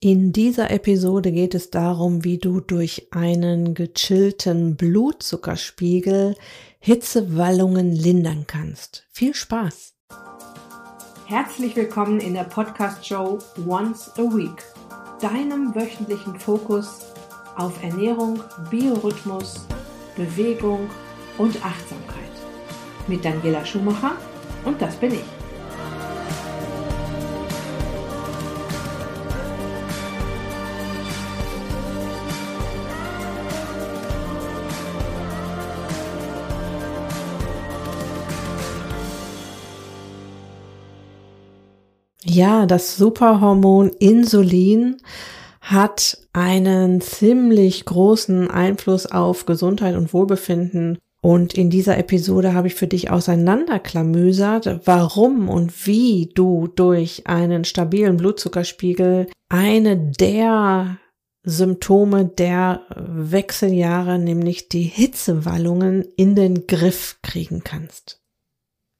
In dieser Episode geht es darum, wie du durch einen gechillten Blutzuckerspiegel Hitzewallungen lindern kannst. Viel Spaß! Herzlich willkommen in der Podcast-Show Once a Week, deinem wöchentlichen Fokus auf Ernährung, Biorhythmus, Bewegung und Achtsamkeit. Mit Daniela Schumacher und das bin ich. Ja, das Superhormon Insulin hat einen ziemlich großen Einfluss auf Gesundheit und Wohlbefinden. Und in dieser Episode habe ich für dich auseinanderklamüsert, warum und wie du durch einen stabilen Blutzuckerspiegel eine der Symptome der Wechseljahre, nämlich die Hitzewallungen, in den Griff kriegen kannst.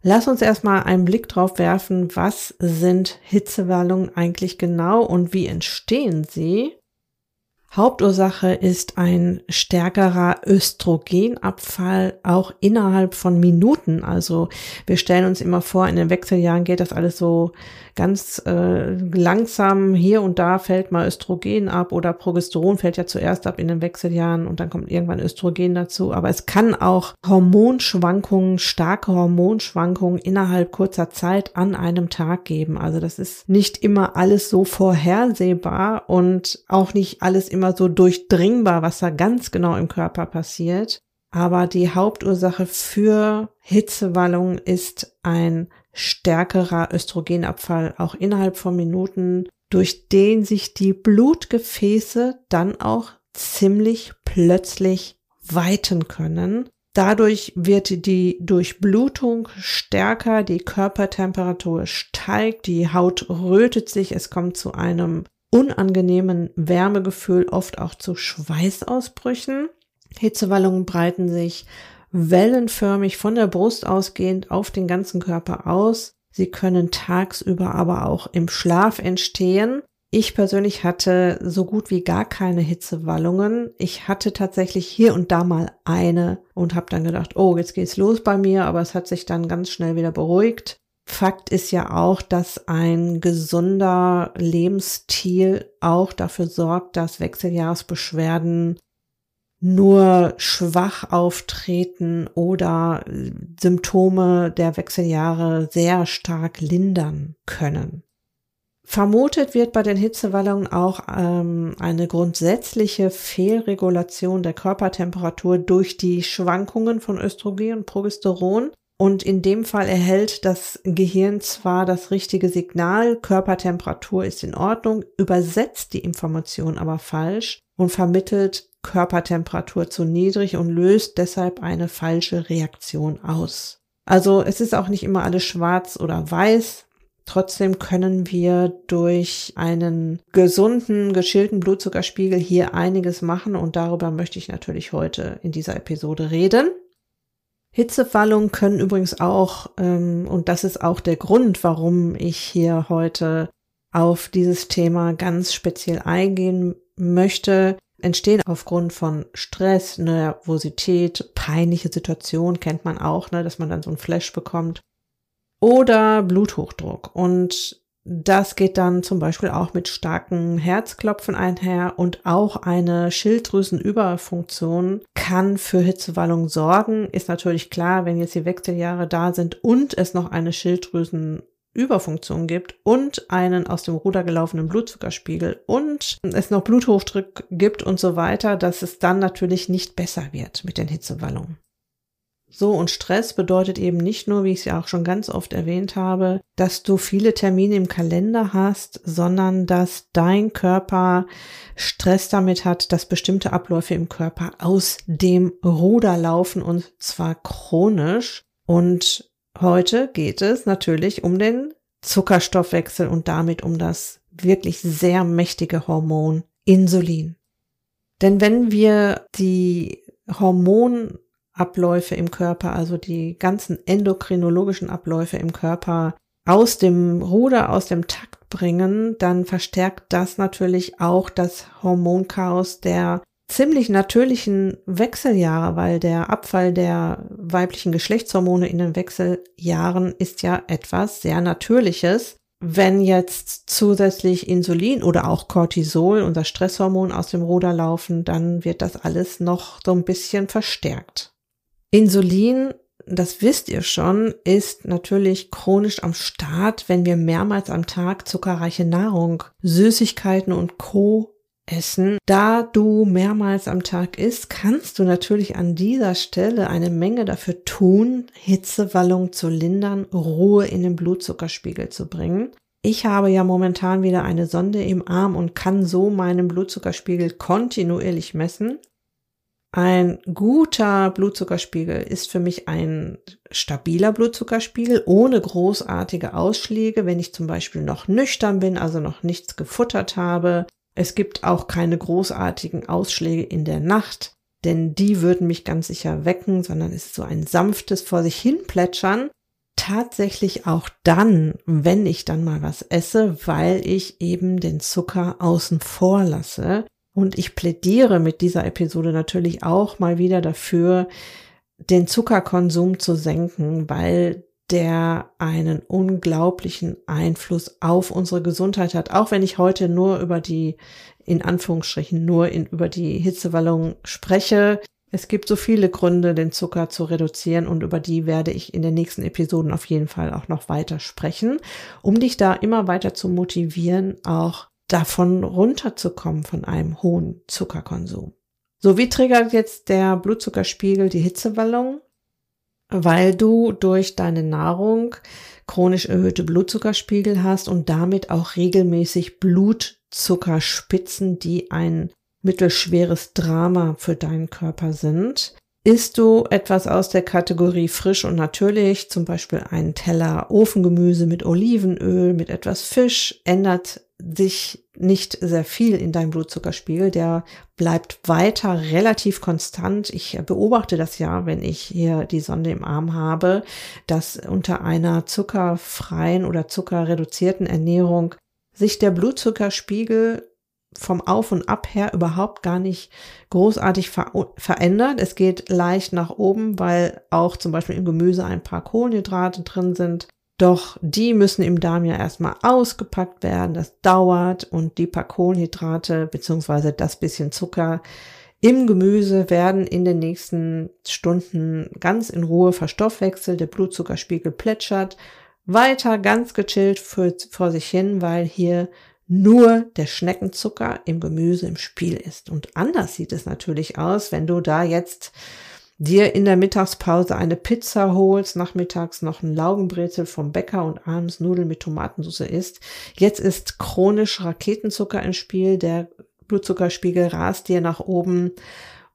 Lass uns erstmal einen Blick drauf werfen, was sind Hitzewallungen eigentlich genau und wie entstehen sie? Hauptursache ist ein stärkerer Östrogenabfall auch innerhalb von Minuten. Also wir stellen uns immer vor, in den Wechseljahren geht das alles so ganz äh, langsam. Hier und da fällt mal Östrogen ab oder Progesteron fällt ja zuerst ab in den Wechseljahren und dann kommt irgendwann Östrogen dazu. Aber es kann auch Hormonschwankungen, starke Hormonschwankungen innerhalb kurzer Zeit an einem Tag geben. Also das ist nicht immer alles so vorhersehbar und auch nicht alles immer so durchdringbar, was da ganz genau im Körper passiert. Aber die Hauptursache für Hitzewallung ist ein stärkerer Östrogenabfall auch innerhalb von Minuten, durch den sich die Blutgefäße dann auch ziemlich plötzlich weiten können. Dadurch wird die Durchblutung stärker, die Körpertemperatur steigt, die Haut rötet sich, es kommt zu einem unangenehmen Wärmegefühl, oft auch zu Schweißausbrüchen. Hitzewallungen breiten sich wellenförmig von der Brust ausgehend auf den ganzen Körper aus. Sie können tagsüber aber auch im Schlaf entstehen. Ich persönlich hatte so gut wie gar keine Hitzewallungen. Ich hatte tatsächlich hier und da mal eine und habe dann gedacht, oh, jetzt geht's los bei mir, aber es hat sich dann ganz schnell wieder beruhigt. Fakt ist ja auch, dass ein gesunder Lebensstil auch dafür sorgt, dass Wechseljahresbeschwerden nur schwach auftreten oder Symptome der Wechseljahre sehr stark lindern können. Vermutet wird bei den Hitzewallungen auch ähm, eine grundsätzliche Fehlregulation der Körpertemperatur durch die Schwankungen von Östrogen und Progesteron. Und in dem Fall erhält das Gehirn zwar das richtige Signal, Körpertemperatur ist in Ordnung, übersetzt die Information aber falsch und vermittelt Körpertemperatur zu niedrig und löst deshalb eine falsche Reaktion aus. Also es ist auch nicht immer alles schwarz oder weiß. Trotzdem können wir durch einen gesunden, geschillten Blutzuckerspiegel hier einiges machen und darüber möchte ich natürlich heute in dieser Episode reden. Hitzewallungen können übrigens auch, ähm, und das ist auch der Grund, warum ich hier heute auf dieses Thema ganz speziell eingehen möchte, entstehen aufgrund von Stress, Nervosität, peinliche Situation kennt man auch, ne, dass man dann so ein Flash bekommt. Oder Bluthochdruck. Und das geht dann zum Beispiel auch mit starken Herzklopfen einher und auch eine Schilddrüsenüberfunktion kann für Hitzewallung sorgen. Ist natürlich klar, wenn jetzt die Wechseljahre da sind und es noch eine Schilddrüsen Überfunktion gibt und einen aus dem Ruder gelaufenen Blutzuckerspiegel und es noch Bluthochdruck gibt und so weiter, dass es dann natürlich nicht besser wird mit den Hitzewallungen. So, und Stress bedeutet eben nicht nur, wie ich es ja auch schon ganz oft erwähnt habe, dass du viele Termine im Kalender hast, sondern dass dein Körper Stress damit hat, dass bestimmte Abläufe im Körper aus dem Ruder laufen und zwar chronisch. Und Heute geht es natürlich um den Zuckerstoffwechsel und damit um das wirklich sehr mächtige Hormon Insulin. Denn wenn wir die Hormonabläufe im Körper, also die ganzen endokrinologischen Abläufe im Körper aus dem Ruder, aus dem Takt bringen, dann verstärkt das natürlich auch das Hormonchaos der ziemlich natürlichen Wechseljahre, weil der Abfall der weiblichen Geschlechtshormone in den Wechseljahren ist ja etwas sehr Natürliches. Wenn jetzt zusätzlich Insulin oder auch Cortisol, unser Stresshormon, aus dem Ruder laufen, dann wird das alles noch so ein bisschen verstärkt. Insulin, das wisst ihr schon, ist natürlich chronisch am Start, wenn wir mehrmals am Tag zuckerreiche Nahrung, Süßigkeiten und Co essen. Da du mehrmals am Tag isst, kannst du natürlich an dieser Stelle eine Menge dafür tun, Hitzewallung zu lindern, Ruhe in den Blutzuckerspiegel zu bringen. Ich habe ja momentan wieder eine Sonde im Arm und kann so meinen Blutzuckerspiegel kontinuierlich messen. Ein guter Blutzuckerspiegel ist für mich ein stabiler Blutzuckerspiegel ohne großartige Ausschläge, wenn ich zum Beispiel noch nüchtern bin, also noch nichts gefuttert habe, es gibt auch keine großartigen Ausschläge in der Nacht, denn die würden mich ganz sicher wecken, sondern es ist so ein sanftes vor sich hin plätschern. Tatsächlich auch dann, wenn ich dann mal was esse, weil ich eben den Zucker außen vor lasse. Und ich plädiere mit dieser Episode natürlich auch mal wieder dafür, den Zuckerkonsum zu senken, weil der einen unglaublichen Einfluss auf unsere Gesundheit hat. Auch wenn ich heute nur über die, in Anführungsstrichen, nur in, über die Hitzewallung spreche. Es gibt so viele Gründe, den Zucker zu reduzieren und über die werde ich in den nächsten Episoden auf jeden Fall auch noch weiter sprechen, um dich da immer weiter zu motivieren, auch davon runterzukommen von einem hohen Zuckerkonsum. So, wie triggert jetzt der Blutzuckerspiegel die Hitzewallung? weil du durch deine Nahrung chronisch erhöhte Blutzuckerspiegel hast und damit auch regelmäßig Blutzuckerspitzen, die ein mittelschweres Drama für deinen Körper sind. Isst du etwas aus der Kategorie frisch und natürlich, zum Beispiel einen Teller Ofengemüse mit Olivenöl, mit etwas Fisch, ändert sich nicht sehr viel in deinem Blutzuckerspiegel. Der bleibt weiter relativ konstant. Ich beobachte das ja, wenn ich hier die Sonde im Arm habe, dass unter einer zuckerfreien oder zuckerreduzierten Ernährung sich der Blutzuckerspiegel vom Auf und Ab her überhaupt gar nicht großartig ver verändert. Es geht leicht nach oben, weil auch zum Beispiel im Gemüse ein paar Kohlenhydrate drin sind. Doch die müssen im Darm ja erstmal ausgepackt werden. Das dauert und die paar Kohlenhydrate beziehungsweise das bisschen Zucker im Gemüse werden in den nächsten Stunden ganz in Ruhe verstoffwechselt. Der Blutzuckerspiegel plätschert weiter ganz gechillt für, vor sich hin, weil hier nur der Schneckenzucker im Gemüse im Spiel ist. Und anders sieht es natürlich aus, wenn du da jetzt dir in der Mittagspause eine Pizza holst, nachmittags noch ein Laugenbrezel vom Bäcker und abends Nudeln mit Tomatensauce isst. Jetzt ist chronisch Raketenzucker im Spiel, der Blutzuckerspiegel rast dir nach oben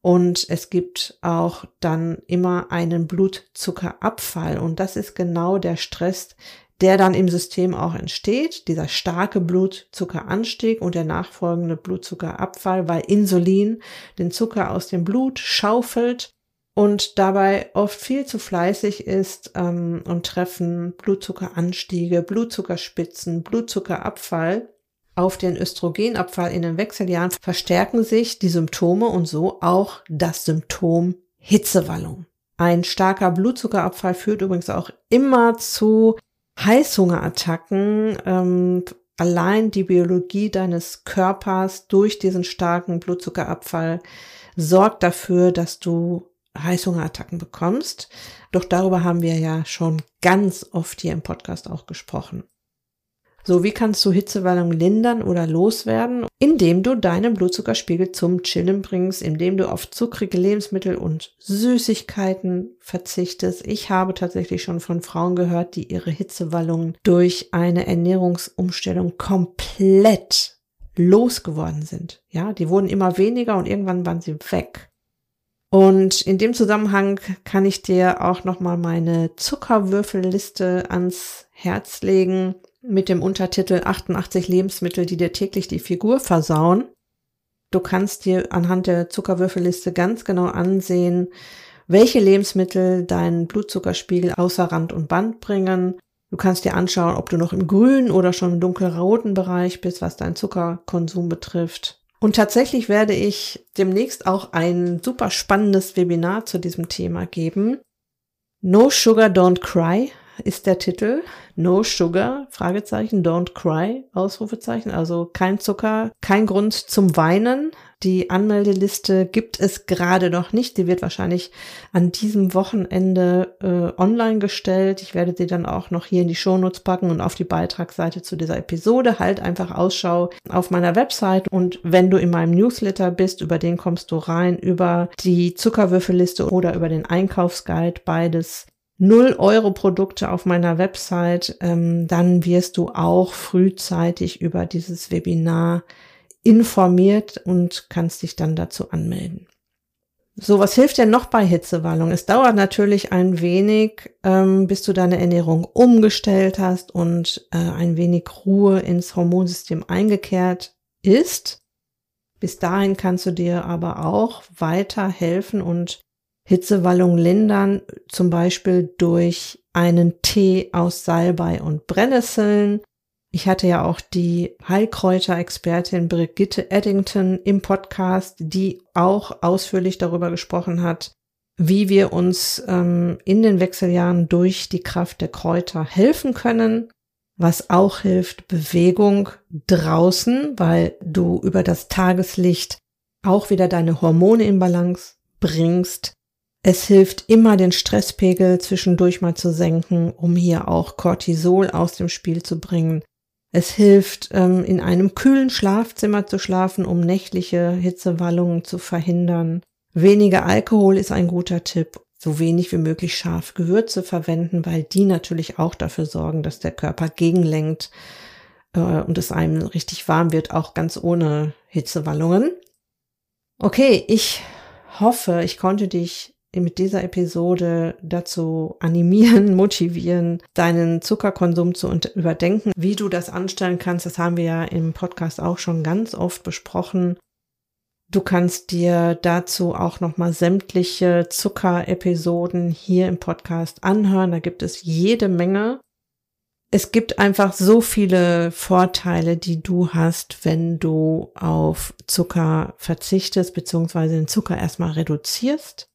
und es gibt auch dann immer einen Blutzuckerabfall und das ist genau der Stress, der dann im System auch entsteht, dieser starke Blutzuckeranstieg und der nachfolgende Blutzuckerabfall, weil Insulin den Zucker aus dem Blut schaufelt und dabei oft viel zu fleißig ist ähm, und treffen Blutzuckeranstiege, Blutzuckerspitzen, Blutzuckerabfall auf den Östrogenabfall in den Wechseljahren verstärken sich die Symptome und so auch das Symptom Hitzewallung. Ein starker Blutzuckerabfall führt übrigens auch immer zu Heißhungerattacken. Ähm, allein die Biologie deines Körpers durch diesen starken Blutzuckerabfall sorgt dafür, dass du Heißhungerattacken bekommst. Doch darüber haben wir ja schon ganz oft hier im Podcast auch gesprochen. So, wie kannst du Hitzewallung lindern oder loswerden? Indem du deinen Blutzuckerspiegel zum Chillen bringst, indem du auf zuckrige Lebensmittel und Süßigkeiten verzichtest. Ich habe tatsächlich schon von Frauen gehört, die ihre Hitzewallungen durch eine Ernährungsumstellung komplett losgeworden sind. Ja, die wurden immer weniger und irgendwann waren sie weg. Und in dem Zusammenhang kann ich dir auch nochmal meine Zuckerwürfelliste ans Herz legen mit dem Untertitel 88 Lebensmittel, die dir täglich die Figur versauen. Du kannst dir anhand der Zuckerwürfelliste ganz genau ansehen, welche Lebensmittel deinen Blutzuckerspiegel außer Rand und Band bringen Du kannst dir anschauen, ob du noch im grünen oder schon im dunkelroten Bereich bist, was deinen Zuckerkonsum betrifft. Und tatsächlich werde ich demnächst auch ein super spannendes Webinar zu diesem Thema geben. No Sugar Don't Cry ist der Titel. No Sugar, Fragezeichen, Don't Cry, Ausrufezeichen. Also kein Zucker, kein Grund zum Weinen. Die Anmeldeliste gibt es gerade noch nicht. Die wird wahrscheinlich an diesem Wochenende äh, online gestellt. Ich werde sie dann auch noch hier in die Shownotes packen und auf die Beitragsseite zu dieser Episode. Halt einfach Ausschau auf meiner Website und wenn du in meinem Newsletter bist, über den kommst du rein über die Zuckerwürfelliste oder über den Einkaufsguide. Beides 0 Euro Produkte auf meiner Website, ähm, dann wirst du auch frühzeitig über dieses Webinar informiert und kannst dich dann dazu anmelden. So, was hilft denn noch bei Hitzewallung? Es dauert natürlich ein wenig, ähm, bis du deine Ernährung umgestellt hast und äh, ein wenig Ruhe ins Hormonsystem eingekehrt ist. Bis dahin kannst du dir aber auch weiter helfen und Hitzewallung lindern, zum Beispiel durch einen Tee aus Salbei und Brennnesseln. Ich hatte ja auch die Heilkräuterexpertin Brigitte Eddington im Podcast, die auch ausführlich darüber gesprochen hat, wie wir uns ähm, in den Wechseljahren durch die Kraft der Kräuter helfen können. Was auch hilft, Bewegung draußen, weil du über das Tageslicht auch wieder deine Hormone in Balance bringst. Es hilft immer, den Stresspegel zwischendurch mal zu senken, um hier auch Cortisol aus dem Spiel zu bringen. Es hilft, ähm, in einem kühlen Schlafzimmer zu schlafen, um nächtliche Hitzewallungen zu verhindern. Weniger Alkohol ist ein guter Tipp. So wenig wie möglich scharf Gewürze verwenden, weil die natürlich auch dafür sorgen, dass der Körper gegenlenkt äh, und es einem richtig warm wird, auch ganz ohne Hitzewallungen. Okay, ich hoffe, ich konnte dich mit dieser Episode dazu animieren, motivieren, deinen Zuckerkonsum zu überdenken. Wie du das anstellen kannst, das haben wir ja im Podcast auch schon ganz oft besprochen. Du kannst dir dazu auch nochmal sämtliche Zuckerepisoden hier im Podcast anhören. Da gibt es jede Menge. Es gibt einfach so viele Vorteile, die du hast, wenn du auf Zucker verzichtest, beziehungsweise den Zucker erstmal reduzierst.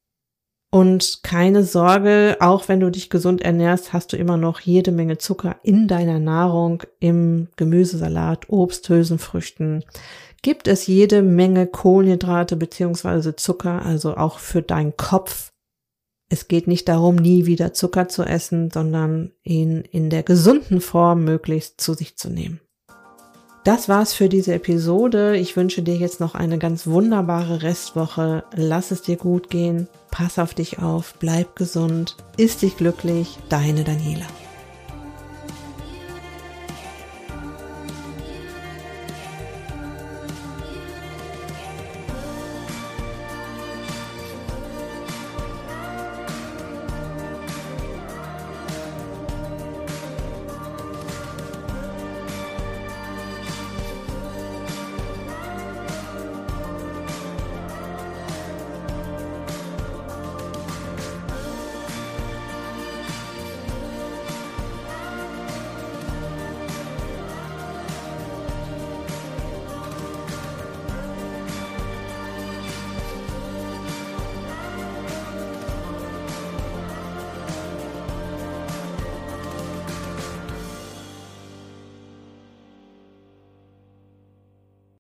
Und keine Sorge, auch wenn du dich gesund ernährst, hast du immer noch jede Menge Zucker in deiner Nahrung, im Gemüsesalat, Obst, Hülsenfrüchten. Gibt es jede Menge Kohlenhydrate beziehungsweise Zucker, also auch für deinen Kopf. Es geht nicht darum, nie wieder Zucker zu essen, sondern ihn in der gesunden Form möglichst zu sich zu nehmen. Das war's für diese Episode. Ich wünsche dir jetzt noch eine ganz wunderbare Restwoche. Lass es dir gut gehen. Pass auf dich auf. Bleib gesund. Ist dich glücklich. Deine Daniela.